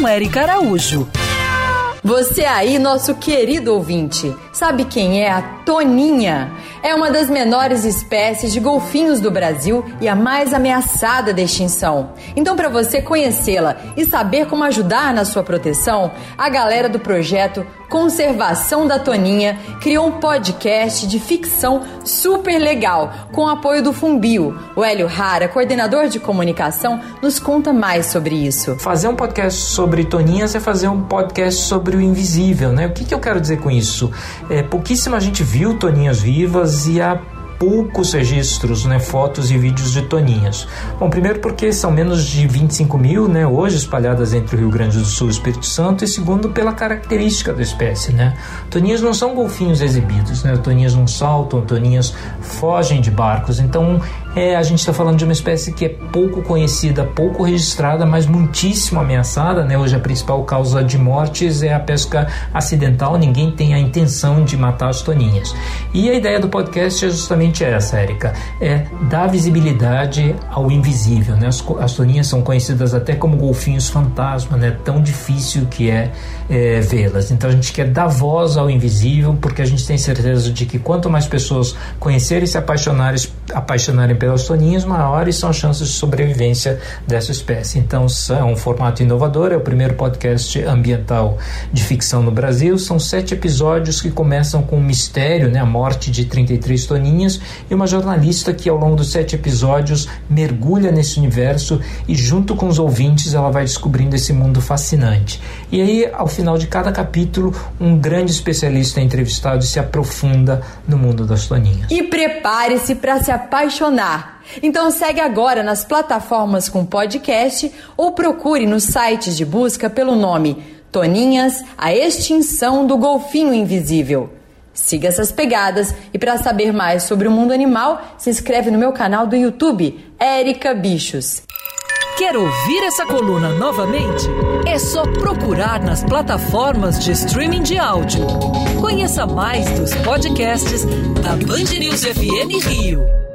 com Érica Araújo. Você aí, nosso querido ouvinte, sabe quem é a Toninha? É uma das menores espécies de golfinhos do Brasil e a mais ameaçada de extinção. Então, para você conhecê-la e saber como ajudar na sua proteção, a galera do projeto Conservação da Toninha criou um podcast de ficção super legal com apoio do Fumbio. O Hélio Rara, coordenador de comunicação, nos conta mais sobre isso. Fazer um podcast sobre toninhas é fazer um podcast sobre o invisível, né? O que, que eu quero dizer com isso? É, pouquíssima gente viu toninhas vivas e a poucos registros, né, fotos e vídeos de toninhas. Bom, primeiro porque são menos de 25 mil, né, hoje espalhadas entre o Rio Grande do Sul e o Espírito Santo, e segundo pela característica da espécie, né. Toninhas não são golfinhos exibidos, né, toninhas não saltam, toninhas fogem de barcos, então é, a gente está falando de uma espécie que é pouco conhecida, pouco registrada, mas muitíssimo ameaçada. Né? Hoje a principal causa de mortes é a pesca acidental, ninguém tem a intenção de matar as toninhas. E a ideia do podcast é justamente essa, Érica, é dar visibilidade ao invisível. Né? As, as toninhas são conhecidas até como golfinhos fantasma, né? tão difícil que é, é vê-las. Então a gente quer dar voz ao invisível, porque a gente tem certeza de que quanto mais pessoas conhecerem e se apaixonarem, apaixonarem pelas toninhas, maiores são as chances de sobrevivência dessa espécie. Então, é um formato inovador, é o primeiro podcast ambiental de ficção no Brasil. São sete episódios que começam com um mistério, né, a morte de 33 toninhas, e uma jornalista que, ao longo dos sete episódios, mergulha nesse universo e, junto com os ouvintes, ela vai descobrindo esse mundo fascinante. E aí, ao final de cada capítulo, um grande especialista é entrevistado e se aprofunda no mundo das toninhas. E prepare-se para se apaixonar então segue agora nas plataformas com podcast ou procure nos sites de busca pelo nome Toninhas, a extinção do golfinho invisível. Siga essas pegadas e para saber mais sobre o mundo animal, se inscreve no meu canal do YouTube, Érica Bichos. Quer ouvir essa coluna novamente? É só procurar nas plataformas de streaming de áudio. Conheça mais dos podcasts da Band News FM Rio.